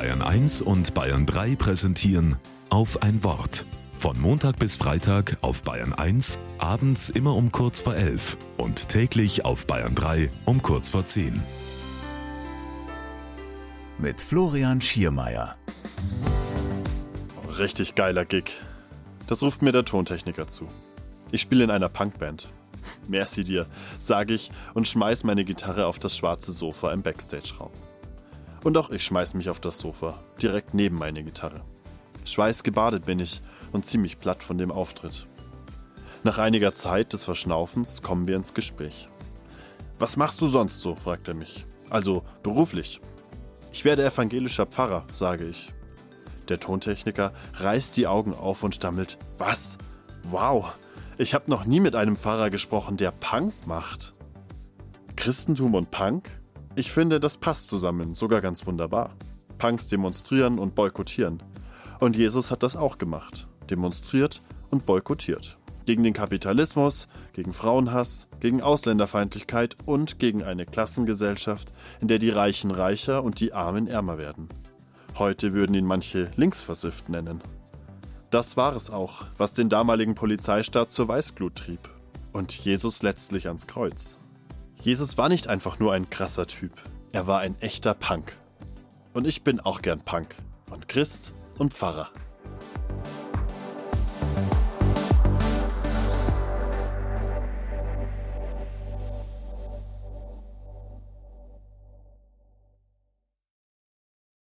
Bayern 1 und Bayern 3 präsentieren auf ein Wort. Von Montag bis Freitag auf Bayern 1, abends immer um kurz vor 11 und täglich auf Bayern 3 um kurz vor 10. Mit Florian Schiermeier. Richtig geiler Gig. Das ruft mir der Tontechniker zu. Ich spiele in einer Punkband. Merci dir, sage ich und schmeiß meine Gitarre auf das schwarze Sofa im Backstage-Raum. Und auch ich schmeiß mich auf das Sofa, direkt neben meine Gitarre. Schweißgebadet bin ich und ziemlich platt von dem Auftritt. Nach einiger Zeit des Verschnaufens kommen wir ins Gespräch. Was machst du sonst so? fragt er mich. Also beruflich. Ich werde evangelischer Pfarrer, sage ich. Der Tontechniker reißt die Augen auf und stammelt. Was? Wow, ich habe noch nie mit einem Pfarrer gesprochen, der Punk macht. Christentum und Punk? Ich finde, das passt zusammen, sogar ganz wunderbar. Punks demonstrieren und boykottieren. Und Jesus hat das auch gemacht. Demonstriert und boykottiert. Gegen den Kapitalismus, gegen Frauenhass, gegen Ausländerfeindlichkeit und gegen eine Klassengesellschaft, in der die Reichen reicher und die Armen ärmer werden. Heute würden ihn manche linksversifft nennen. Das war es auch, was den damaligen Polizeistaat zur Weißglut trieb. Und Jesus letztlich ans Kreuz. Jesus war nicht einfach nur ein krasser Typ, er war ein echter Punk. Und ich bin auch gern Punk und Christ und Pfarrer.